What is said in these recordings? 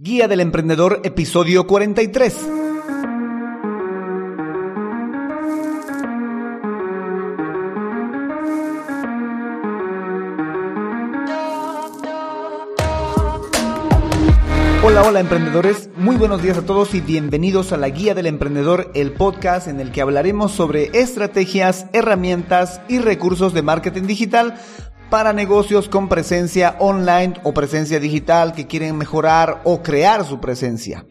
Guía del Emprendedor, episodio 43. Hola, hola emprendedores, muy buenos días a todos y bienvenidos a la Guía del Emprendedor, el podcast en el que hablaremos sobre estrategias, herramientas y recursos de marketing digital para negocios con presencia online o presencia digital que quieren mejorar o crear su presencia.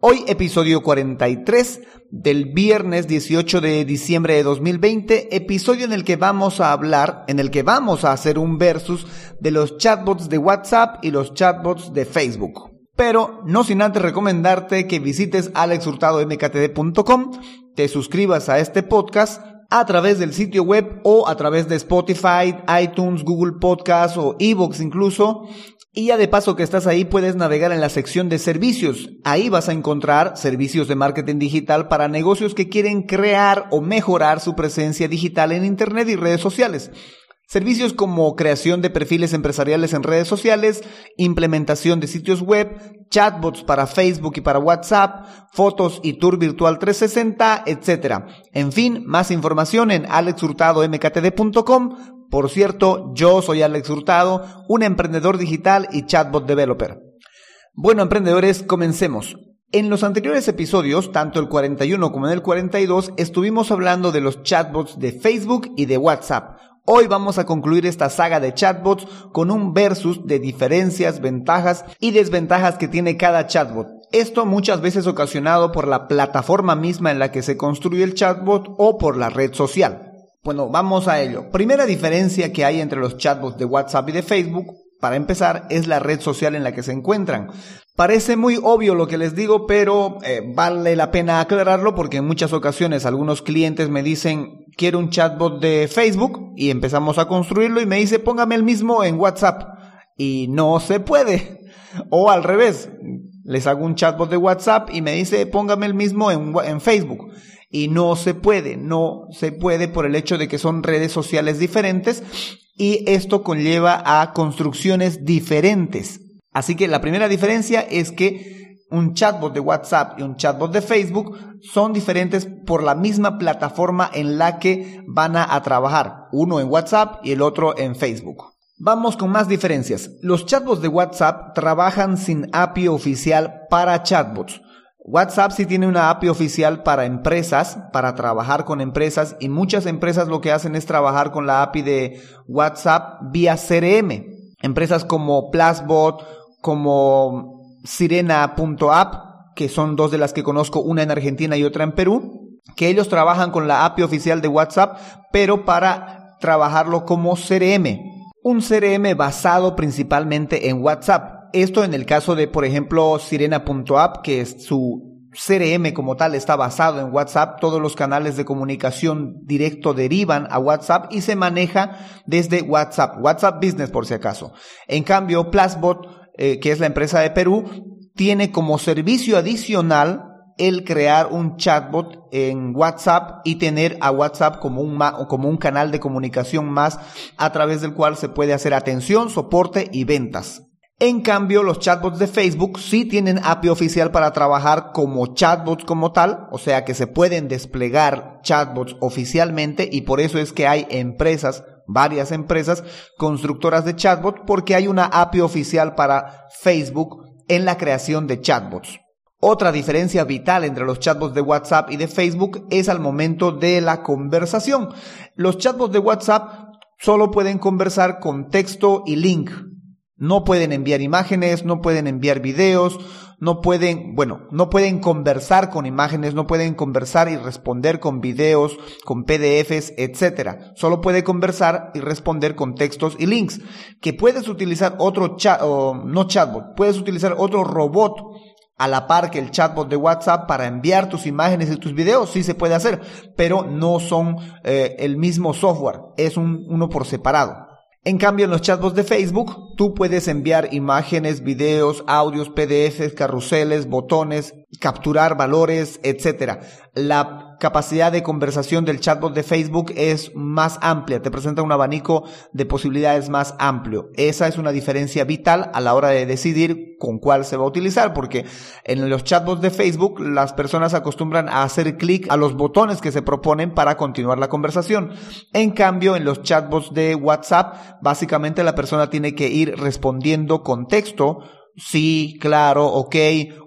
Hoy episodio 43 del viernes 18 de diciembre de 2020, episodio en el que vamos a hablar, en el que vamos a hacer un versus de los chatbots de WhatsApp y los chatbots de Facebook. Pero no sin antes recomendarte que visites alexhurtadomktd.com, te suscribas a este podcast a través del sitio web o a través de Spotify, iTunes, Google Podcast o Evox incluso. Y ya de paso que estás ahí puedes navegar en la sección de servicios. Ahí vas a encontrar servicios de marketing digital para negocios que quieren crear o mejorar su presencia digital en Internet y redes sociales. Servicios como creación de perfiles empresariales en redes sociales, implementación de sitios web, chatbots para Facebook y para WhatsApp, fotos y tour virtual 360, etc. En fin, más información en alexhurtadomktd.com. Por cierto, yo soy Alex Hurtado, un emprendedor digital y chatbot developer. Bueno, emprendedores, comencemos. En los anteriores episodios, tanto el 41 como en el 42, estuvimos hablando de los chatbots de Facebook y de WhatsApp. Hoy vamos a concluir esta saga de chatbots con un versus de diferencias, ventajas y desventajas que tiene cada chatbot. Esto muchas veces ocasionado por la plataforma misma en la que se construye el chatbot o por la red social. Bueno, vamos a ello. Primera diferencia que hay entre los chatbots de WhatsApp y de Facebook para empezar, es la red social en la que se encuentran. Parece muy obvio lo que les digo, pero eh, vale la pena aclararlo porque en muchas ocasiones algunos clientes me dicen, quiero un chatbot de Facebook y empezamos a construirlo y me dice, póngame el mismo en WhatsApp. Y no se puede. O al revés, les hago un chatbot de WhatsApp y me dice, póngame el mismo en, en Facebook. Y no se puede, no se puede por el hecho de que son redes sociales diferentes y esto conlleva a construcciones diferentes. Así que la primera diferencia es que un chatbot de WhatsApp y un chatbot de Facebook son diferentes por la misma plataforma en la que van a, trabajar, uno en WhatsApp y el otro en Facebook. Vamos con más diferencias. Los chatbots de WhatsApp trabajan sin API oficial para chatbots. WhatsApp sí tiene una API oficial para empresas, para trabajar con empresas y muchas empresas lo que hacen es trabajar con la API de WhatsApp vía CRM. Empresas como Plusbot, como Sirena.app, que son dos de las que conozco, una en Argentina y otra en Perú, que ellos trabajan con la API oficial de WhatsApp, pero para trabajarlo como CRM. Un CRM basado principalmente en WhatsApp. Esto en el caso de, por ejemplo, Sirena.app, que es su CRM como tal está basado en WhatsApp, todos los canales de comunicación directo derivan a WhatsApp y se maneja desde WhatsApp, WhatsApp Business por si acaso. En cambio, Plusbot, eh, que es la empresa de Perú, tiene como servicio adicional el crear un chatbot en WhatsApp y tener a WhatsApp como un, como un canal de comunicación más a través del cual se puede hacer atención, soporte y ventas. En cambio, los chatbots de Facebook sí tienen API oficial para trabajar como chatbots como tal, o sea que se pueden desplegar chatbots oficialmente y por eso es que hay empresas, varias empresas constructoras de chatbots porque hay una API oficial para Facebook en la creación de chatbots. Otra diferencia vital entre los chatbots de WhatsApp y de Facebook es al momento de la conversación. Los chatbots de WhatsApp solo pueden conversar con texto y link, no pueden enviar imágenes, no pueden enviar videos, no pueden, bueno, no pueden conversar con imágenes, no pueden conversar y responder con videos, con PDFs, etcétera. Solo puede conversar y responder con textos y links. Que puedes utilizar otro chat, no chatbot, puedes utilizar otro robot a la par que el chatbot de WhatsApp para enviar tus imágenes y tus videos, sí se puede hacer, pero no son eh, el mismo software, es un, uno por separado. En cambio, en los chatbots de Facebook tú puedes enviar imágenes, videos, audios, PDFs, carruseles, botones, capturar valores, etc. La capacidad de conversación del chatbot de Facebook es más amplia, te presenta un abanico de posibilidades más amplio. Esa es una diferencia vital a la hora de decidir con cuál se va a utilizar, porque en los chatbots de Facebook las personas acostumbran a hacer clic a los botones que se proponen para continuar la conversación. En cambio, en los chatbots de WhatsApp, básicamente la persona tiene que ir respondiendo con texto sí, claro, ok,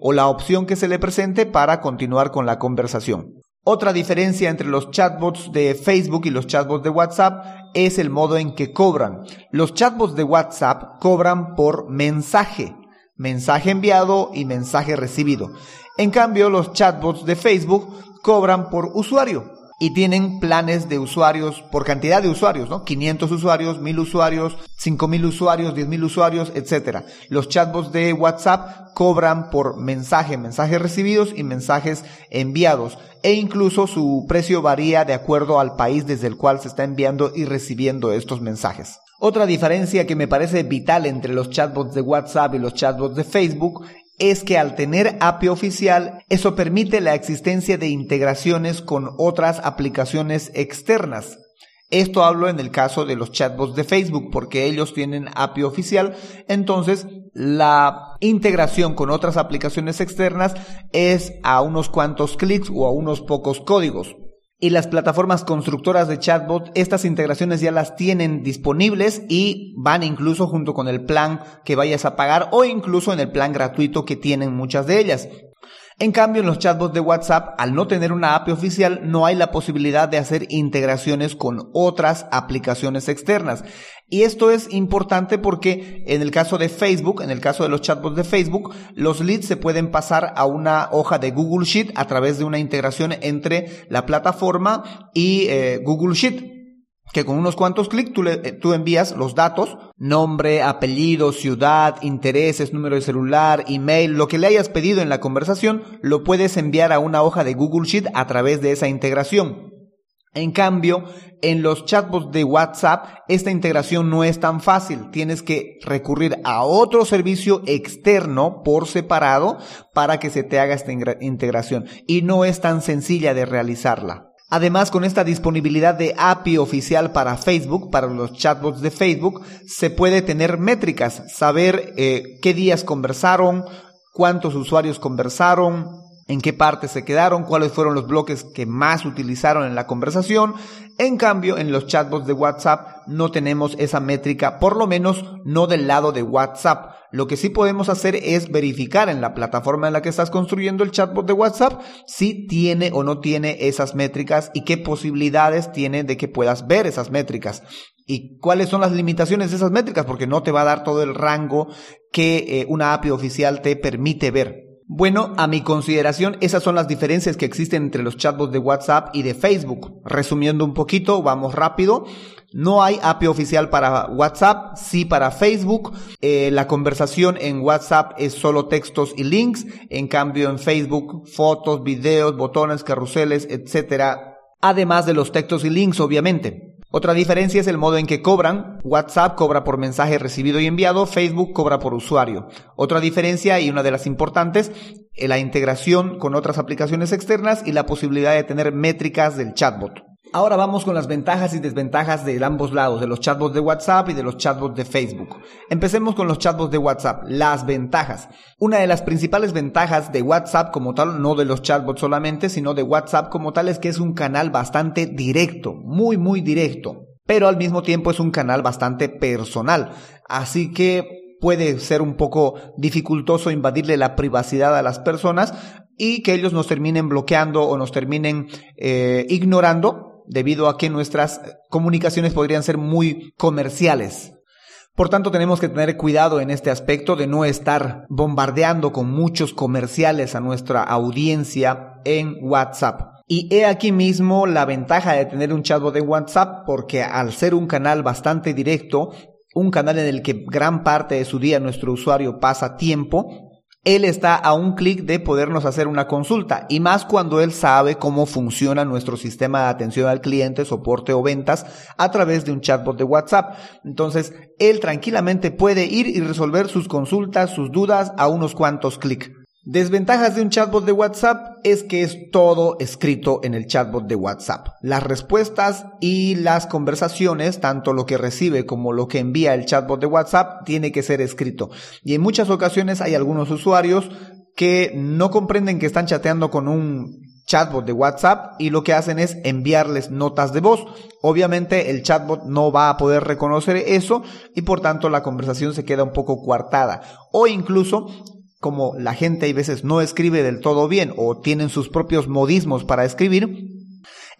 o la opción que se le presente para continuar con la conversación. Otra diferencia entre los chatbots de Facebook y los chatbots de WhatsApp es el modo en que cobran. Los chatbots de WhatsApp cobran por mensaje, mensaje enviado y mensaje recibido. En cambio, los chatbots de Facebook cobran por usuario y tienen planes de usuarios por cantidad de usuarios, ¿no? 500 usuarios, 1000 usuarios, 5000 usuarios, 10000 usuarios, etcétera. Los chatbots de WhatsApp cobran por mensaje, mensajes recibidos y mensajes enviados e incluso su precio varía de acuerdo al país desde el cual se está enviando y recibiendo estos mensajes. Otra diferencia que me parece vital entre los chatbots de WhatsApp y los chatbots de Facebook es que al tener API oficial, eso permite la existencia de integraciones con otras aplicaciones externas. Esto hablo en el caso de los chatbots de Facebook, porque ellos tienen API oficial, entonces la integración con otras aplicaciones externas es a unos cuantos clics o a unos pocos códigos y las plataformas constructoras de chatbot, estas integraciones ya las tienen disponibles y van incluso junto con el plan que vayas a pagar o incluso en el plan gratuito que tienen muchas de ellas. En cambio, en los chatbots de WhatsApp, al no tener una API oficial, no hay la posibilidad de hacer integraciones con otras aplicaciones externas. Y esto es importante porque en el caso de Facebook, en el caso de los chatbots de Facebook, los leads se pueden pasar a una hoja de Google Sheet a través de una integración entre la plataforma y eh, Google Sheet que con unos cuantos clics tú, eh, tú, envías los datos, nombre, apellido, ciudad, intereses, número de celular, email, lo que le hayas pedido en la conversación, lo puedes enviar a una hoja de Google Sheet a través de esa integración. En cambio, en los chatbots de WhatsApp, esta integración no es tan fácil. Tienes que recurrir a otro servicio externo por separado para que se te haga esta integración. Y no es tan sencilla de realizarla. Además, con esta disponibilidad de API oficial para Facebook, para los chatbots de Facebook, se puede tener métricas, saber eh, qué días conversaron, cuántos usuarios conversaron, en qué parte se quedaron, cuáles fueron los bloques que más utilizaron en la conversación. En cambio, en los chatbots de WhatsApp no tenemos esa métrica, por lo menos no del lado de WhatsApp. Lo que sí podemos hacer es verificar en la plataforma en la que estás construyendo el chatbot de WhatsApp si tiene o no tiene esas métricas y qué posibilidades tiene de que puedas ver esas métricas y cuáles son las limitaciones de esas métricas, porque no te va a dar todo el rango que eh, una API oficial te permite ver. Bueno, a mi consideración, esas son las diferencias que existen entre los chatbots de WhatsApp y de Facebook. Resumiendo un poquito, vamos rápido. No hay API oficial para WhatsApp, sí para Facebook. Eh, la conversación en WhatsApp es solo textos y links. En cambio, en Facebook, fotos, videos, botones, carruseles, etc. Además de los textos y links, obviamente. Otra diferencia es el modo en que cobran. WhatsApp cobra por mensaje recibido y enviado, Facebook cobra por usuario. Otra diferencia y una de las importantes, eh, la integración con otras aplicaciones externas y la posibilidad de tener métricas del chatbot. Ahora vamos con las ventajas y desventajas de ambos lados, de los chatbots de WhatsApp y de los chatbots de Facebook. Empecemos con los chatbots de WhatsApp, las ventajas. Una de las principales ventajas de WhatsApp como tal, no de los chatbots solamente, sino de WhatsApp como tal, es que es un canal bastante directo, muy, muy directo. Pero al mismo tiempo es un canal bastante personal. Así que puede ser un poco dificultoso invadirle la privacidad a las personas y que ellos nos terminen bloqueando o nos terminen eh, ignorando debido a que nuestras comunicaciones podrían ser muy comerciales. Por tanto, tenemos que tener cuidado en este aspecto de no estar bombardeando con muchos comerciales a nuestra audiencia en WhatsApp. Y he aquí mismo la ventaja de tener un chatbot de WhatsApp porque al ser un canal bastante directo, un canal en el que gran parte de su día nuestro usuario pasa tiempo, él está a un clic de podernos hacer una consulta y más cuando él sabe cómo funciona nuestro sistema de atención al cliente, soporte o ventas a través de un chatbot de WhatsApp. Entonces, él tranquilamente puede ir y resolver sus consultas, sus dudas a unos cuantos clics. Desventajas de un chatbot de WhatsApp es que es todo escrito en el chatbot de WhatsApp. Las respuestas y las conversaciones, tanto lo que recibe como lo que envía el chatbot de WhatsApp, tiene que ser escrito. Y en muchas ocasiones hay algunos usuarios que no comprenden que están chateando con un chatbot de WhatsApp y lo que hacen es enviarles notas de voz. Obviamente el chatbot no va a poder reconocer eso y por tanto la conversación se queda un poco coartada. O incluso como la gente a veces no escribe del todo bien o tienen sus propios modismos para escribir,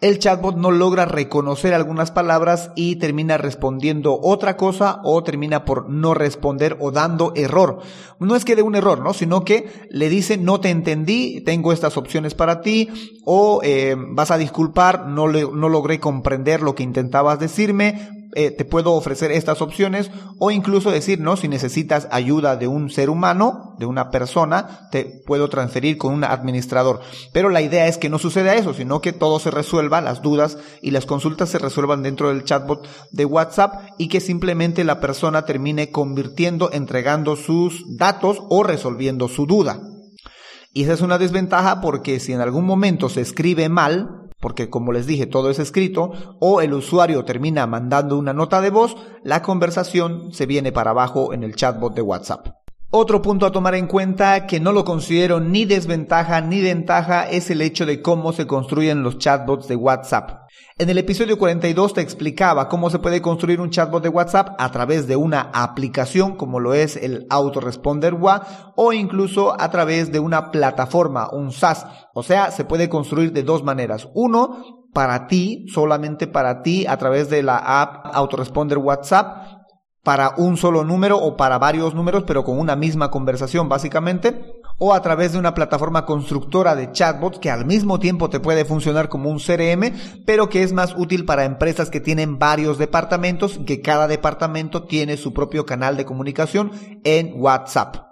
el chatbot no logra reconocer algunas palabras y termina respondiendo otra cosa o termina por no responder o dando error. No es que dé un error, ¿no? Sino que le dice no te entendí, tengo estas opciones para ti o eh, vas a disculpar, no, no logré comprender lo que intentabas decirme, eh, te puedo ofrecer estas opciones o incluso decir, no, si necesitas ayuda de un ser humano, de una persona, te puedo transferir con un administrador. Pero la idea es que no suceda eso, sino que todo se resuelva, las dudas y las consultas se resuelvan dentro del chatbot de WhatsApp y que simplemente la persona termine convirtiendo, entregando sus datos o resolviendo su duda. Y esa es una desventaja porque si en algún momento se escribe mal, porque como les dije, todo es escrito, o el usuario termina mandando una nota de voz, la conversación se viene para abajo en el chatbot de WhatsApp. Otro punto a tomar en cuenta que no lo considero ni desventaja ni ventaja es el hecho de cómo se construyen los chatbots de WhatsApp. En el episodio 42 te explicaba cómo se puede construir un chatbot de WhatsApp a través de una aplicación como lo es el Autoresponder WA o incluso a través de una plataforma, un SaaS. O sea, se puede construir de dos maneras. Uno, para ti, solamente para ti, a través de la app Autoresponder WhatsApp para un solo número o para varios números, pero con una misma conversación básicamente, o a través de una plataforma constructora de chatbots que al mismo tiempo te puede funcionar como un CRM, pero que es más útil para empresas que tienen varios departamentos y que cada departamento tiene su propio canal de comunicación en WhatsApp.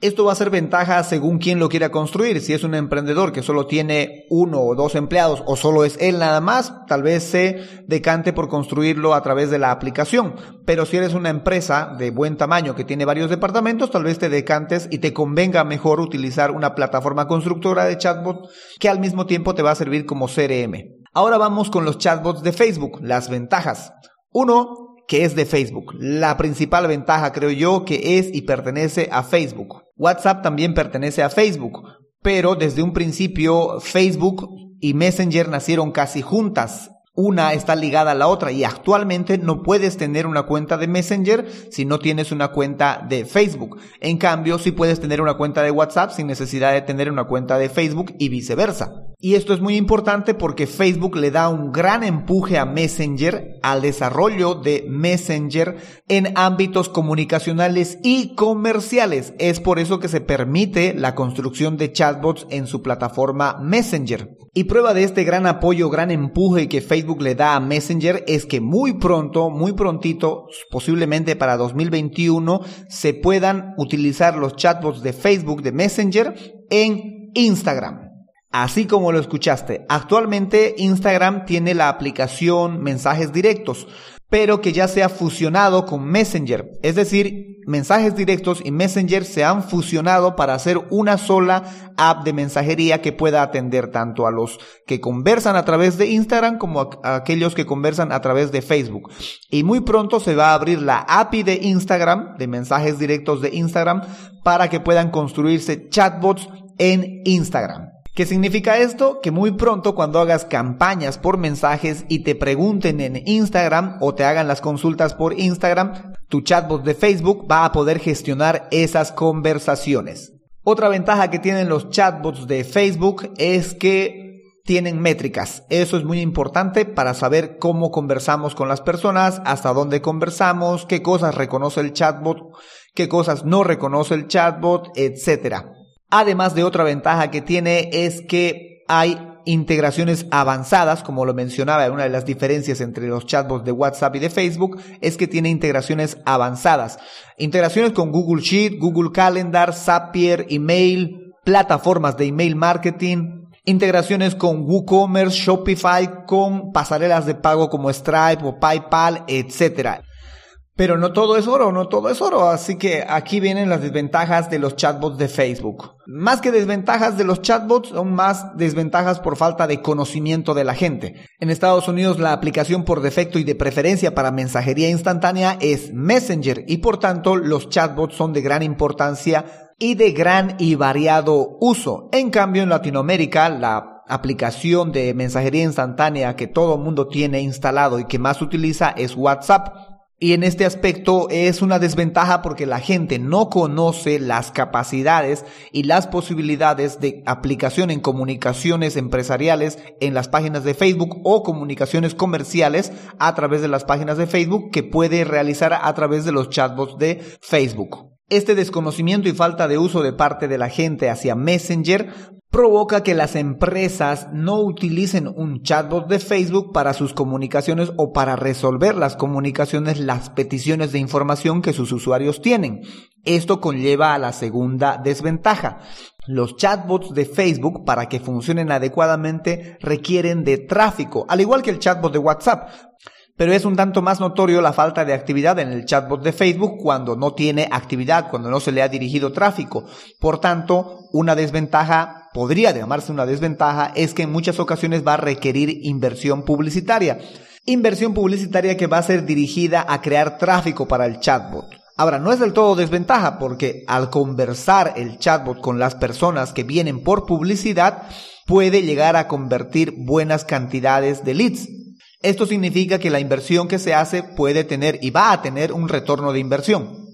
Esto va a ser ventaja según quien lo quiera construir. Si es un emprendedor que solo tiene uno o dos empleados o solo es él nada más, tal vez se decante por construirlo a través de la aplicación. Pero si eres una empresa de buen tamaño que tiene varios departamentos, tal vez te decantes y te convenga mejor utilizar una plataforma constructora de chatbot que al mismo tiempo te va a servir como CRM. Ahora vamos con los chatbots de Facebook, las ventajas. Uno, que es de Facebook. La principal ventaja creo yo que es y pertenece a Facebook. WhatsApp también pertenece a Facebook, pero desde un principio Facebook y Messenger nacieron casi juntas. Una está ligada a la otra y actualmente no puedes tener una cuenta de Messenger si no tienes una cuenta de Facebook. En cambio, sí puedes tener una cuenta de WhatsApp sin necesidad de tener una cuenta de Facebook y viceversa. Y esto es muy importante porque Facebook le da un gran empuje a Messenger, al desarrollo de Messenger en ámbitos comunicacionales y comerciales. Es por eso que se permite la construcción de chatbots en su plataforma Messenger. Y prueba de este gran apoyo, gran empuje que Le da a Messenger es que muy pronto, muy prontito, posiblemente para 2021, se puedan utilizar los chatbots de Facebook de Messenger en Instagram. Así como lo escuchaste, actualmente Instagram tiene la aplicación mensajes directos, pero que ya se ha fusionado con Messenger. Es decir, mensajes directos y Messenger se han fusionado para hacer una sola app de mensajería que pueda atender tanto a los que conversan a través de Instagram como a, aquellos que conversan a través de Facebook. Y muy pronto se va a abrir la API de Instagram, de mensajes directos de Instagram, para que puedan construirse chatbots en Instagram. ¿Qué significa esto? Que muy pronto cuando hagas campañas por mensajes y te pregunten en Instagram o te hagan las consultas por Instagram, tu chatbot de Facebook va a poder gestionar esas conversaciones. Otra ventaja que tienen los chatbots de Facebook es que tienen métricas. Eso es muy importante para saber cómo conversamos con las personas, hasta dónde conversamos, qué cosas reconoce el chatbot, qué cosas no reconoce el chatbot, etcétera. Además de otra ventaja que tiene es que hay integraciones avanzadas, como lo mencionaba, una de las diferencias entre los chatbots de WhatsApp y de Facebook es que tiene integraciones avanzadas. Integraciones con Google Sheet, Google Calendar, Zapier, email, plataformas de email marketing, integraciones con WooCommerce, Shopify, con pasarelas de pago como Stripe o PayPal, etc. Pero no todo es oro, no todo es oro. Así que aquí vienen las desventajas de los chatbots de Facebook. Más que desventajas de los chatbots, son más desventajas por falta de conocimiento de la gente. En Estados Unidos la aplicación por defecto y de preferencia para mensajería instantánea es Messenger y por tanto los chatbots son de gran importancia y de gran y variado uso. En cambio en Latinoamérica la aplicación de mensajería instantánea que todo mundo tiene instalado y que más utiliza es WhatsApp. Y en este aspecto es una desventaja porque la gente no conoce las capacidades y las posibilidades de aplicación en comunicaciones empresariales en las páginas de Facebook o comunicaciones comerciales a través de las páginas de Facebook que puede realizar a través de los chatbots de Facebook. Este desconocimiento y falta de uso de parte de la gente hacia Messenger provoca que las empresas no utilicen un chatbot de Facebook para sus comunicaciones o para resolver las comunicaciones, las peticiones de información que sus usuarios tienen. Esto conlleva a la segunda desventaja. Los chatbots de Facebook, para que funcionen adecuadamente, requieren de tráfico, al igual que el chatbot de WhatsApp pero es un tanto más notorio la falta de actividad en el chatbot de Facebook cuando no tiene actividad, cuando no se le ha dirigido tráfico. Por tanto, una desventaja, podría llamarse una desventaja, es que en muchas ocasiones va a requerir inversión publicitaria. Inversión publicitaria que va a ser dirigida a crear tráfico para el chatbot. Ahora, no es del todo desventaja porque al conversar el chatbot con las personas que vienen por publicidad, puede llegar a convertir buenas cantidades de leads. Esto significa que la inversión que se hace puede tener y va a tener un retorno de inversión.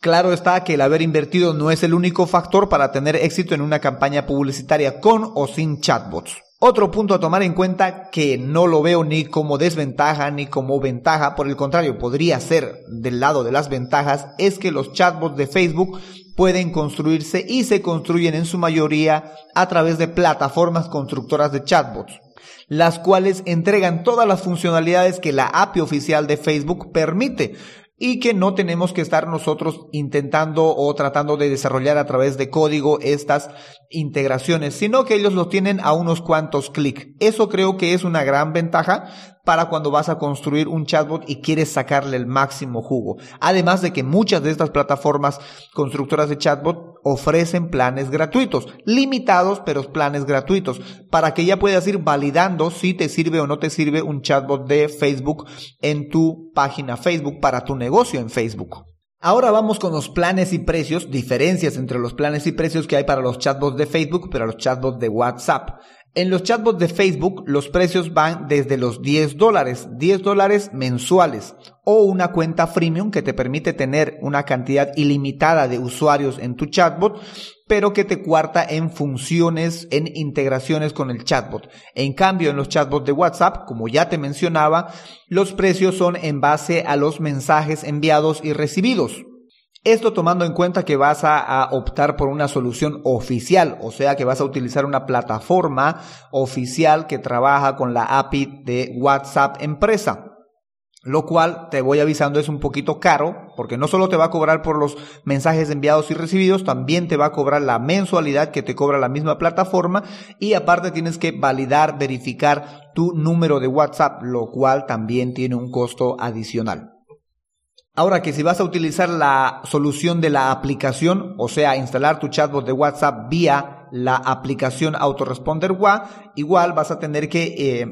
Claro está que el haber invertido no es el único factor para tener éxito en una campaña publicitaria con o sin chatbots. Otro punto a tomar en cuenta que no lo veo ni como desventaja ni como ventaja, por el contrario, podría ser del lado de las ventajas, es que los chatbots de Facebook pueden construirse y se construyen en su mayoría a través de plataformas constructoras de chatbots las cuales entregan todas las funcionalidades que la API oficial de Facebook permite y que no tenemos que estar nosotros intentando o tratando de desarrollar a través de código estas integraciones, sino que ellos lo tienen a unos cuantos clics. Eso creo que es una gran ventaja para cuando vas a construir un chatbot y quieres sacarle el máximo jugo. Además de que muchas de estas plataformas constructoras de chatbot ofrecen planes gratuitos, limitados pero planes gratuitos, para que ya puedas ir validando si te sirve o no te sirve un chatbot de Facebook en tu página Facebook para tu negocio en Facebook. Ahora vamos con los planes y precios, diferencias entre los planes y precios que hay para los chatbots de Facebook, pero los chatbots de WhatsApp. En los chatbots de Facebook los precios van desde los 10 dólares, 10 dólares mensuales o una cuenta freemium que te permite tener una cantidad ilimitada de usuarios en tu chatbot, pero que te cuarta en funciones, en integraciones con el chatbot. En cambio, en los chatbots de WhatsApp, como ya te mencionaba, los precios son en base a los mensajes enviados y recibidos. Esto tomando en cuenta que vas a, optar por una solución oficial, o sea que vas a utilizar una plataforma oficial que trabaja con la API de WhatsApp empresa. Lo cual te voy avisando es un poquito caro, porque no solo te va a cobrar por los mensajes enviados y recibidos, también te va a cobrar la mensualidad que te cobra la misma plataforma y aparte tienes que validar, verificar tu número de WhatsApp, lo cual también tiene un costo adicional. Ahora que si vas a utilizar la solución de la aplicación, o sea, instalar tu chatbot de WhatsApp vía la aplicación Autoresponder WA, igual vas a tener que eh,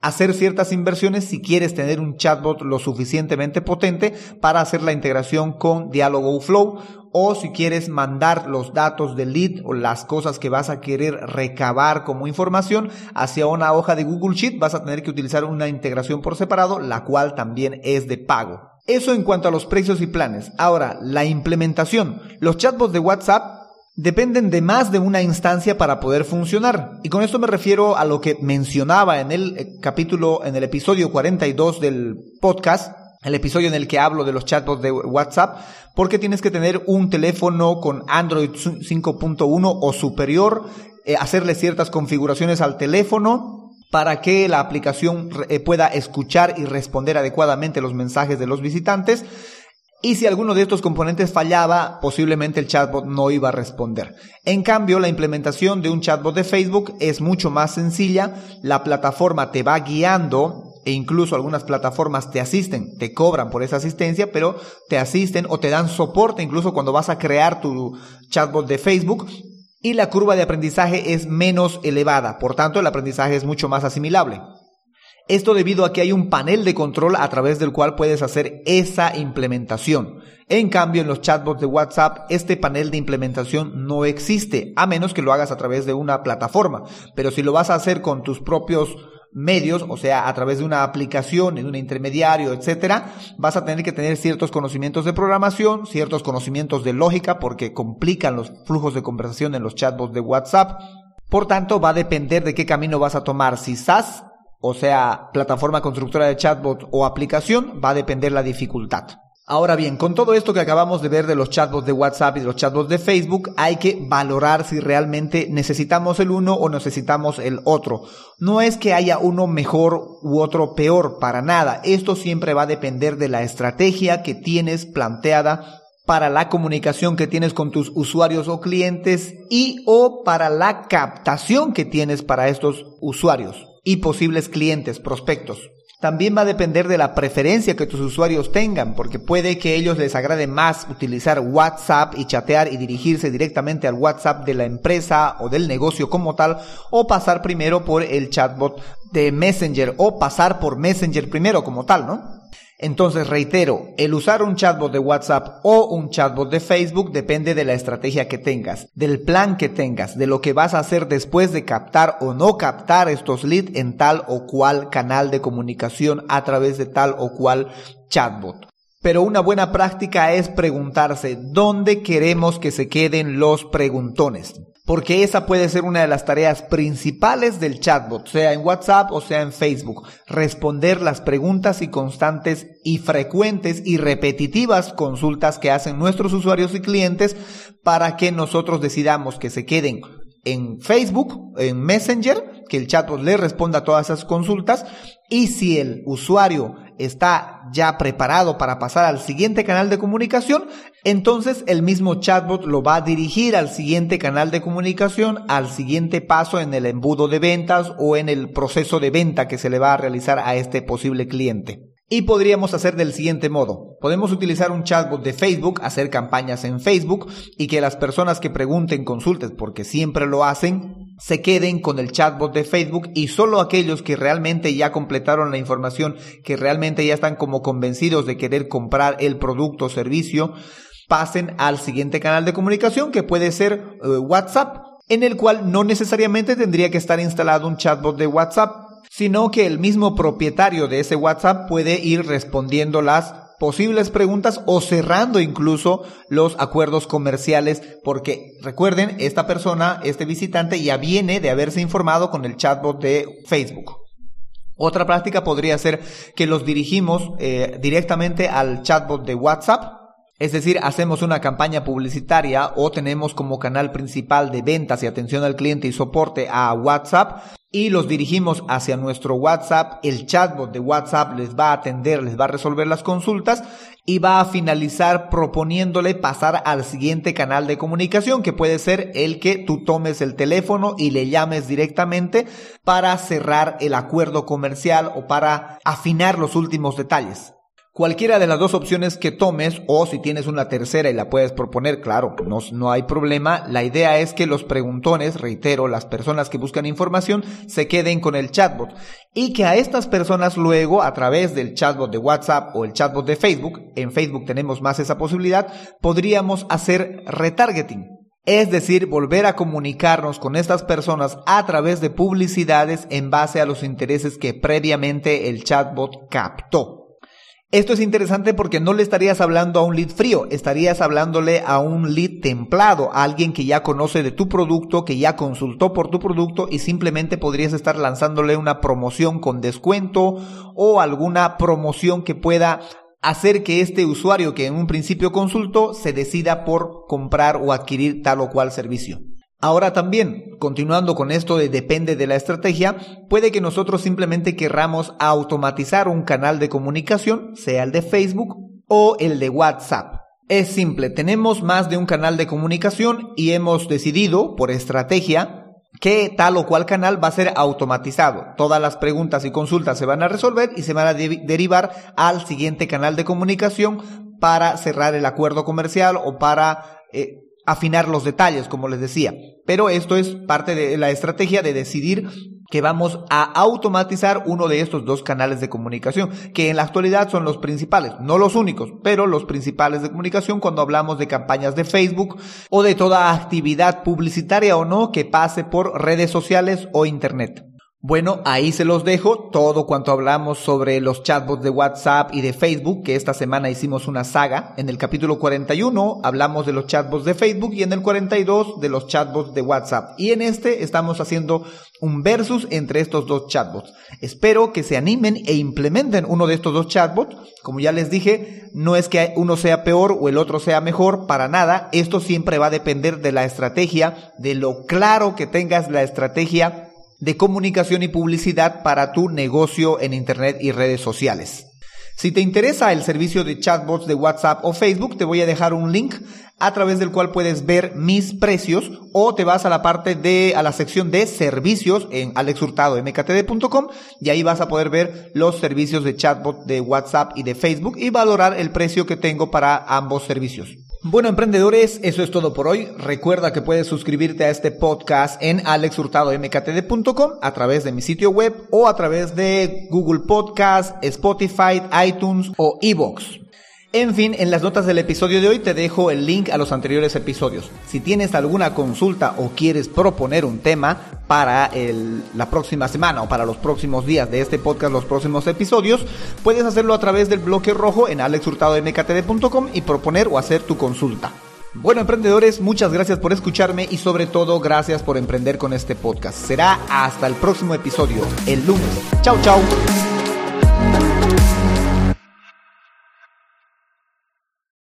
hacer ciertas inversiones si quieres tener un chatbot lo suficientemente potente para hacer la integración con Dialogo Flow o si quieres mandar los datos del lead o las cosas que vas a querer recabar como información hacia una hoja de Google Sheet, vas a tener que utilizar una integración por separado, la cual también es de pago. Eso en cuanto a los precios y planes. Ahora, la implementación. Los chatbots de WhatsApp dependen de más de una instancia para poder funcionar. Y con esto me refiero a lo que mencionaba en el eh, capítulo, en el episodio 42 del podcast, el episodio en el que hablo de los chatbots de WhatsApp, porque tienes que tener un teléfono con Android 5.1 o superior eh, hacerle ciertas configuraciones al teléfono para que la aplicación eh, pueda escuchar y responder adecuadamente los mensajes de los visitantes. Y si alguno de estos componentes fallaba, posiblemente el chatbot no iba a responder. En cambio, la implementación de un chatbot de Facebook es mucho más sencilla. La plataforma te va guiando e incluso algunas plataformas te asisten, te cobran por esa asistencia, pero te asisten o te dan soporte incluso cuando vas a crear tu chatbot de Facebook y la curva de aprendizaje es menos elevada, por tanto el aprendizaje es mucho más asimilable. Esto debido a que hay un panel de control a través del cual puedes hacer esa implementación. En cambio, en los chatbots de WhatsApp, este panel de implementación no existe, a menos que lo hagas a través de una plataforma. Pero si lo vas a hacer con tus propios medios, o sea, a través de una aplicación, en un intermediario, etcétera, vas a tener que tener ciertos conocimientos de programación, ciertos conocimientos de lógica, porque complican los flujos de conversación en los chatbots de WhatsApp. Por tanto, va a depender de qué camino vas a tomar. Si SAS o sea, plataforma constructora de chatbot o aplicación, va a depender la dificultad. Ahora bien, con todo esto que acabamos de ver de los chatbots de WhatsApp y de los chatbots de Facebook, hay que valorar si realmente necesitamos el uno o necesitamos el otro. No es que haya uno mejor u otro peor, para nada. Esto siempre va a depender de la estrategia que tienes planteada para la comunicación que tienes con tus usuarios o clientes y o para la captación que tienes para estos usuarios y posibles clientes, prospectos. También va a depender de la preferencia que tus usuarios tengan, porque puede que ellos les agrade más utilizar WhatsApp y chatear y dirigirse directamente al WhatsApp de la empresa o del negocio como tal, o pasar primero por el chatbot de Messenger, o pasar por Messenger primero como tal, ¿no? Entonces, reitero, el usar un chatbot de WhatsApp o un chatbot de Facebook depende de la estrategia que tengas, del plan que tengas, de lo que vas a hacer después de captar o no captar estos leads en tal o cual canal de comunicación a través de tal o cual chatbot. Pero una buena práctica es preguntarse dónde queremos que se queden los preguntones porque esa puede ser una de las tareas principales del chatbot, sea en WhatsApp o sea en Facebook, responder las preguntas y constantes y frecuentes y repetitivas consultas que hacen nuestros usuarios y clientes para que nosotros decidamos que se queden en Facebook, en Messenger, que el chatbot le responda a todas esas consultas y si el usuario está ya preparado para pasar al siguiente canal de comunicación, entonces el mismo chatbot lo va a dirigir al siguiente canal de comunicación, al siguiente paso en el embudo de ventas o en el proceso de venta que se le va a realizar a este posible cliente. Y podríamos hacer del siguiente modo. Podemos utilizar un chatbot de Facebook, hacer campañas en Facebook y que las personas que pregunten, consultes, porque siempre lo hacen, se queden con el chatbot de Facebook y solo aquellos que realmente ya completaron la información, que realmente ya están como convencidos de querer comprar el producto o servicio, pasen al siguiente canal de comunicación que puede ser eh, WhatsApp, en el cual no necesariamente tendría que estar instalado un chatbot de WhatsApp sino que el mismo propietario de ese WhatsApp puede ir respondiendo las posibles preguntas o cerrando incluso los acuerdos comerciales porque recuerden, esta persona, este visitante ya viene de haberse informado con el chatbot de Facebook. Otra práctica podría ser que los dirigimos eh, directamente al chatbot de WhatsApp es decir, hacemos una campaña publicitaria o tenemos como canal principal de ventas y atención al cliente y soporte a WhatsApp y los dirigimos hacia nuestro WhatsApp. El chatbot de WhatsApp les va a atender, les va a resolver las consultas y va a finalizar proponiéndole pasar al siguiente canal de comunicación que puede ser el que tú tomes el teléfono y le llames directamente para cerrar el acuerdo comercial o para afinar los últimos detalles. Cualquiera de las dos opciones que tomes o si tienes una tercera y la puedes proponer, claro, no, no, hay problema. La idea es que los preguntones, reitero, las personas que buscan información se queden con el chatbot y que a estas personas luego a través del chatbot de WhatsApp o el chatbot de Facebook, en Facebook tenemos más esa posibilidad, podríamos hacer retargeting. Es decir, volver a comunicarnos con estas personas a través de publicidades en base a los intereses que previamente el chatbot captó. Esto es interesante porque no le estarías hablando a un lead frío, estarías hablándole a un lead templado, a alguien que ya conoce de tu producto, que ya consultó por tu producto y simplemente podrías estar lanzándole una promoción con descuento o alguna promoción que pueda hacer que este usuario que en un principio consultó se decida por comprar o adquirir tal o cual servicio. Ahora también, continuando con esto de depende de la estrategia, puede que nosotros simplemente querramos automatizar un canal de comunicación, sea el de Facebook o el de WhatsApp. Es simple, tenemos más de un canal de comunicación y hemos decidido, por estrategia, que tal o cual canal va a ser automatizado. Todas las preguntas y consultas se van a resolver y se van a derivar al siguiente canal de comunicación para cerrar el acuerdo comercial o para eh, afinar los detalles, como les decía. Pero esto es parte de la estrategia de decidir que vamos a automatizar uno de estos dos canales de comunicación, que en la actualidad son los principales, no los únicos, pero los principales de comunicación cuando hablamos de campañas de Facebook o de toda actividad publicitaria o no que pase por redes sociales o Internet. Bueno, ahí se los dejo, todo cuanto hablamos sobre los chatbots de WhatsApp y de Facebook, que esta semana hicimos una saga. En el capítulo 41 hablamos de los chatbots de Facebook y en el 42 de los chatbots de WhatsApp. Y en este estamos haciendo un versus entre estos dos chatbots. Espero que se animen e implementen uno de estos dos chatbots. Como ya les dije, no es que uno sea peor o el otro sea mejor, para nada. Esto siempre va a depender de la estrategia, de lo claro que tengas la estrategia de comunicación y publicidad para tu negocio en Internet y redes sociales. Si te interesa el servicio de chatbots de WhatsApp o Facebook, te voy a dejar un link a través del cual puedes ver mis precios o te vas a la parte de, a la sección de servicios en alexhurtadomktd.com y ahí vas a poder ver los servicios de chatbot de WhatsApp y de Facebook y valorar el precio que tengo para ambos servicios. Bueno, emprendedores, eso es todo por hoy. Recuerda que puedes suscribirte a este podcast en alexhurtadomktd.com a través de mi sitio web o a través de Google Podcast, Spotify, iTunes o Evox. En fin, en las notas del episodio de hoy te dejo el link a los anteriores episodios. Si tienes alguna consulta o quieres proponer un tema para la próxima semana o para los próximos días de este podcast, los próximos episodios, puedes hacerlo a través del bloque rojo en alexhurtadomktd.com y proponer o hacer tu consulta. Bueno, emprendedores, muchas gracias por escucharme y sobre todo gracias por emprender con este podcast. Será hasta el próximo episodio, el lunes. Chao, chao.